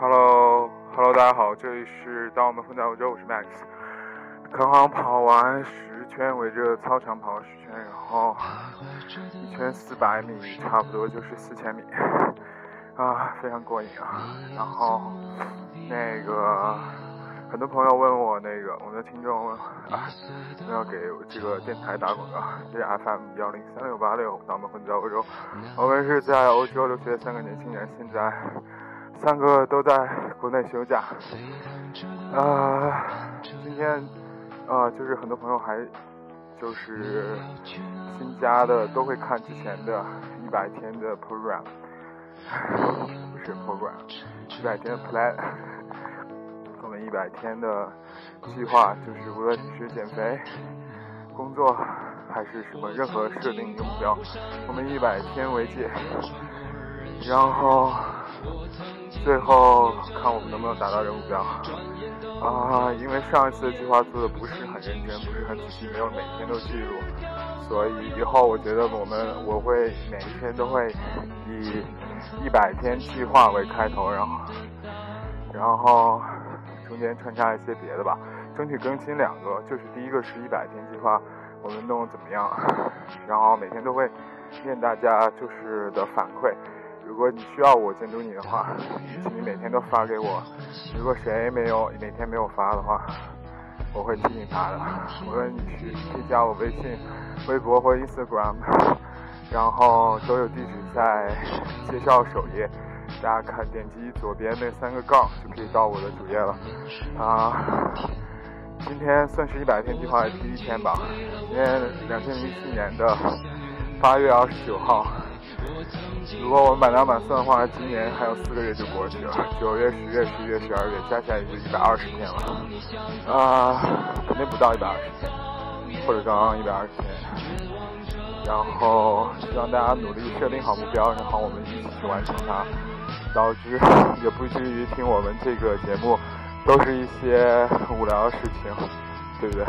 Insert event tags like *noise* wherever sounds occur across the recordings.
Hello，Hello，大家好，这里是当我们混在欧洲，我是 Max。刚刚跑完十圈，围着操场跑了十圈，然后一圈四百米，差不多就是四千米，啊，非常过瘾啊。然后那个很多朋友问我，那个我的听众问啊，要给这个电台打广告，这是 FM 幺零三六八六，当我们混在欧洲，我们是在欧洲留学的三个年轻人，现在。三个都在国内休假，啊，今天啊，就是很多朋友还就是新加的都会看之前的一百天的 program，*laughs* 不是 program，一百天的 plan，*laughs* 我们一百天的计划就是无论你是减肥、工作还是什么任何设定一个目标，我们一百天为界，然后。最后看我们能不能达到这个目标啊！因为上一次的计划做的不是很认真，不是很仔细，没有每天都记录，所以以后我觉得我们我会每一天都会以一百天计划为开头，然后然后中间穿插一些别的吧，争取更新两个，就是第一个是一百天计划，我们弄怎么样？然后每天都会念大家就是的反馈。如果你需要我监督你的话，请你每天都发给我。如果谁没有每天没有发的话，我会提醒他的。无论你去可以加我微信、微博或 Instagram，然后都有地址在介绍首页。大家看，点击左边那三个杠就可以到我的主页了。啊，今天算是一百天计划的第一天吧。今天两千零七年的八月二十九号。如果我们满打满算的话，今年还有四个月就过去了。九月、十月、十一月、十二月，加起来也就一百二十天了。啊，肯定不到一百二十天，或者刚刚一百二十天。然后希望大家努力设定好目标，然后我们一起去完成它。导致也不至于听我们这个节目都是一些无聊的事情，对不对？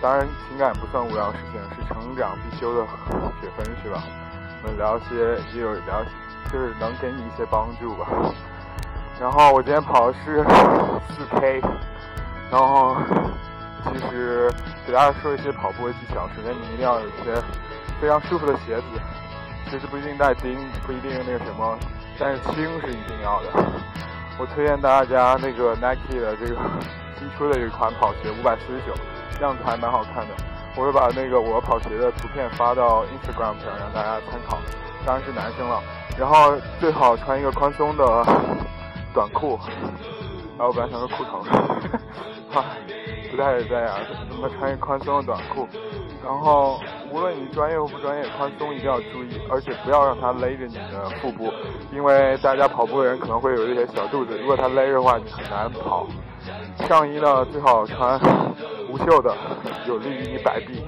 当然，情感不算无聊的事情，是成长必修的学分，是吧？我们聊些也有聊，就是能给你一些帮助吧。然后我今天跑的是四 K，然后其实给大家说一些跑步的技巧。首先，你一定要有一些非常舒服的鞋子，其实不一定带钉，不一定那个什么，但是轻是一定要的。我推荐大家那个 Nike 的这个新出的一款跑鞋，五百四十九，样子还蛮好看的。我会把那个我跑鞋的图片发到 Instagram 上，让大家参考。当然是男生了，然后最好穿一个宽松的短裤。啊，我本来想说裤头，哈，*laughs* 不太这样。怎么穿一个宽松的短裤？然后无论你专业或不专业，宽松一定要注意，而且不要让它勒着你的腹部，因为大家跑步的人可能会有一些小肚子，如果它勒着的话，你很难跑。上衣呢，最好穿。无袖的，有利于你摆臂。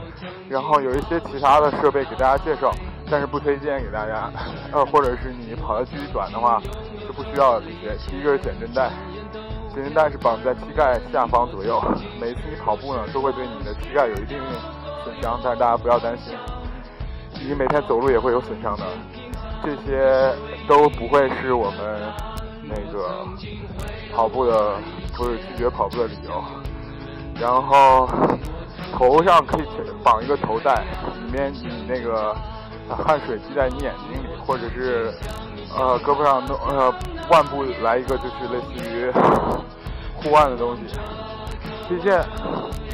然后有一些其他的设备给大家介绍，但是不推荐给大家。呃，或者是你跑的距离短的话，就不需要这些。第一个是减震带，减震带是绑在膝盖下方左右。每次你跑步呢，都会对你的膝盖有一定损伤，但是大家不要担心，你每天走路也会有损伤的。这些都不会是我们那个跑步的或者拒绝跑步的理由。然后头上可以绑一个头带，里面你那个汗水滴在你眼睛里，或者是呃胳膊上弄呃腕部来一个就是类似于护腕的东西。这件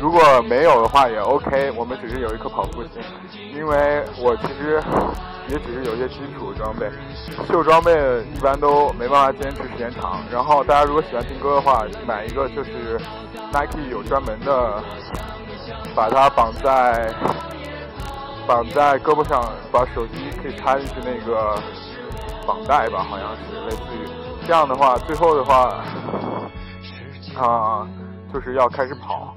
如果没有的话也 OK，我们只是有一颗跑步心，因为我其实也只是有一些基础装备，秀装备一般都没办法坚持时间长。然后大家如果喜欢听歌的话，买一个就是。Nike 有专门的，把它绑在绑在胳膊上，把手机可以插进去那个绑带吧，好像是类似于这样的话，最后的话啊，就是要开始跑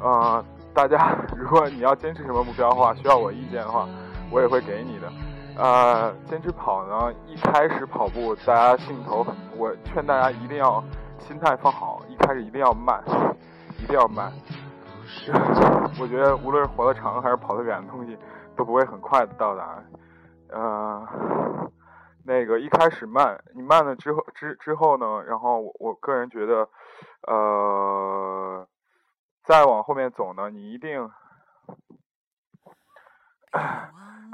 啊。大家如果你要坚持什么目标的话，需要我意见的话，我也会给你的。呃，坚持跑呢，一开始跑步大家兴头，我劝大家一定要心态放好，一开始一定要慢。一定要慢，*laughs* 我觉得无论是活得长还是跑得远的东西，都不会很快的到达。呃，那个。一开始慢，你慢了之后之之后呢，然后我我个人觉得，呃，再往后面走呢，你一定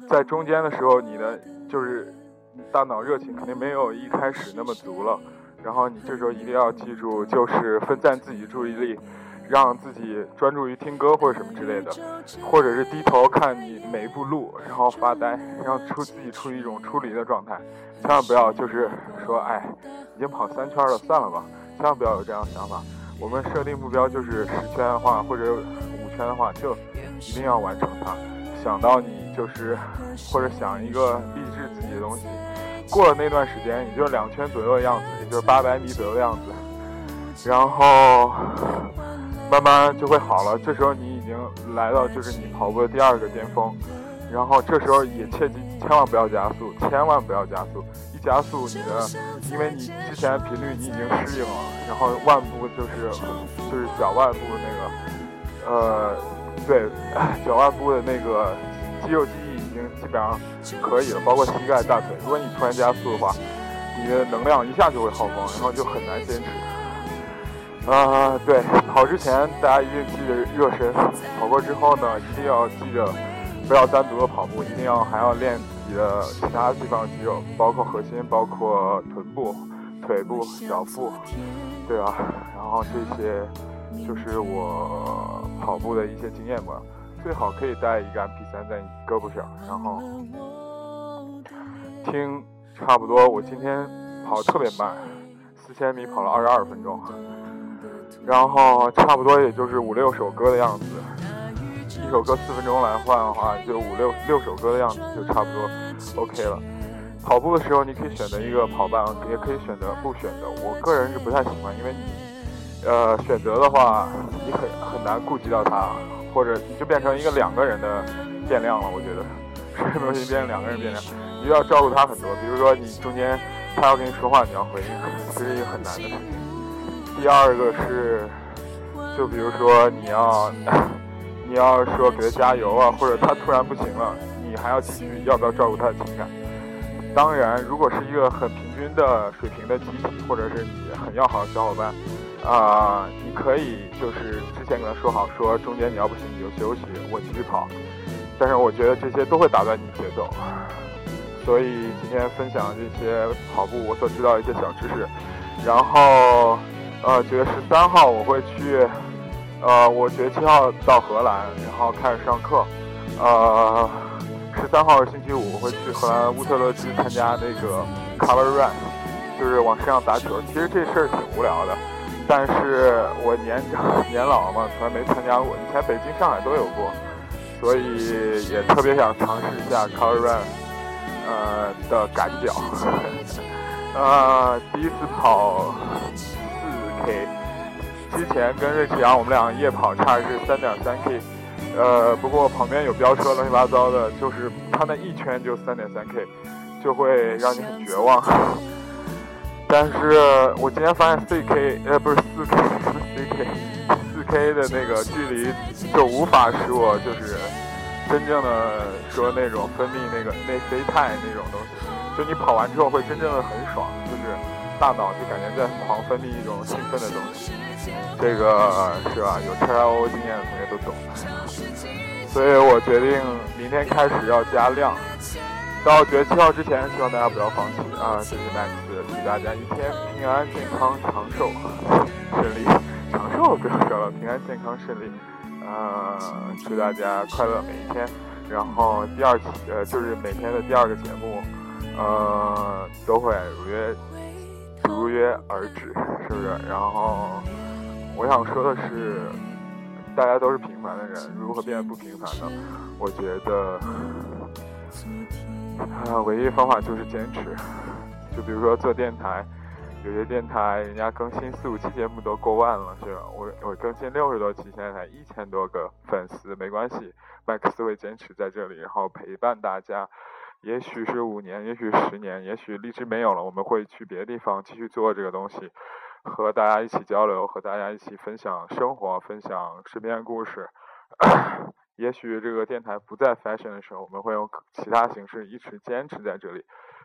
在中间的时候，你的就是大脑热情肯定没有一开始那么足了，然后你这时候一定要记住，就是分散自己注意力。让自己专注于听歌或者什么之类的，或者是低头看你每一步路，然后发呆，让出自己处于一种出离的状态。千万不要就是说，哎，已经跑三圈了，算了吧。千万不要有这样的想法。我们设定目标就是十圈的话，或者五圈的话，就一定要完成它。想到你就是或者想一个励志自己的东西，过了那段时间，也就是两圈左右的样子，也就是八百米左右的样子，然后。慢慢就会好了，这时候你已经来到就是你跑步的第二个巅峰，然后这时候也切记千万不要加速，千万不要加速，一加速你的，因为你之前频率你已经适应了，然后腕部就是就是脚腕部那个，呃，对，脚腕部的那个肌肉记忆已经基本上可以了，包括膝盖、大腿。如果你突然加速的话，你的能量一下就会耗光，然后就很难坚持。啊，对，跑之前大家一定记得热身，跑过之后呢，一定要记着不要单独的跑步，一定要还要练自己的其他地方肌肉，包括核心，包括臀部、腿部、脚部，对吧，然后这些就是我跑步的一些经验吧。最好可以带一个 MP3 在你胳膊上，然后听差不多。我今天跑特别慢，四千米跑了二十二分钟。然后差不多也就是五六首歌的样子，一首歌四分钟来换的话，就五六六首歌的样子就差不多 OK 了。跑步的时候你可以选择一个跑伴，也可以选择不选择。我个人是不太喜欢，因为你呃选择的话，你很很难顾及到他，或者你就变成一个两个人的变量了。我觉得什么东西变成两个人变量，你就要照顾他很多。比如说你中间他要跟你说话，你要回应，这是一个很难的事情。第二个是，就比如说你要，*laughs* 你要说给他加油啊，或者他突然不行了，你还要继续要不要照顾他的情感？当然，如果是一个很平均的水平的集体，或者是你很要好的小伙伴，啊，你可以就是之前跟他说好，说中间你要不行你就休息，我继续跑。但是我觉得这些都会打断你节奏，所以今天分享这些跑步我所知道的一些小知识，然后。呃，九月十三号我会去，呃，我九月七号到荷兰，然后开始上课。呃，十三号是星期五，我会去荷兰乌特勒支参加那个 Color Run，就是往身上打球。其实这事儿挺无聊的，但是我年长 *laughs* 年老嘛，从来没参加过。以前北京、上海都有过，所以也特别想尝试一下 Color Run，呃的赶脚。*laughs* 呃，第一次跑。K，之前跟瑞奇阳我们俩夜跑差是三点三 K，呃，不过旁边有飙车乱七八糟的，就是他那一圈就三点三 K，就会让你很绝望。*laughs* 但是我今天发现四 K，呃，不是四 K，四 K，四 K 的那个距离就无法使我就是真正的说那种分泌那个内啡肽那种东西，就你跑完之后会真正的很爽，就是。大脑就感觉在狂分泌一种兴奋的东西，这个是吧？有 T I O 经验的同学都懂。所以我决定明天开始要加量，到九月七号之前，希望大家不要放弃啊！谢谢 Max，祝大家一天平安健康长寿顺利，长寿不要说了，平安健康顺利。呃，祝大家快乐每一天。然后第二期呃，就是每天的第二个节目，呃，都会如约。如约而至，是不是？然后我想说的是，大家都是平凡的人，如何变得不平凡呢？我觉得，啊，唯一方法就是坚持。就比如说做电台，有些电台人家更新四五期节目都过万了，是吧？我我更新六十多期，现在才一千多个粉丝，没关系，麦克斯会坚持在这里，然后陪伴大家。也许是五年，也许十年，也许荔枝没有了，我们会去别的地方继续做这个东西，和大家一起交流，和大家一起分享生活，分享身边故事。*coughs* 也许这个电台不在 fashion 的时候，我们会用其他形式一直坚持在这里，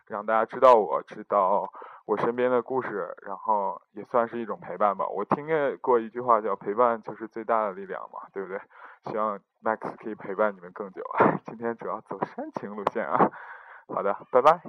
让大家知道我知道我身边的故事，然后也算是一种陪伴吧。我听过一句话叫“陪伴就是最大的力量”嘛，对不对？希望 Max 可以陪伴你们更久。*laughs* 今天主要走煽情路线啊。好的，拜拜。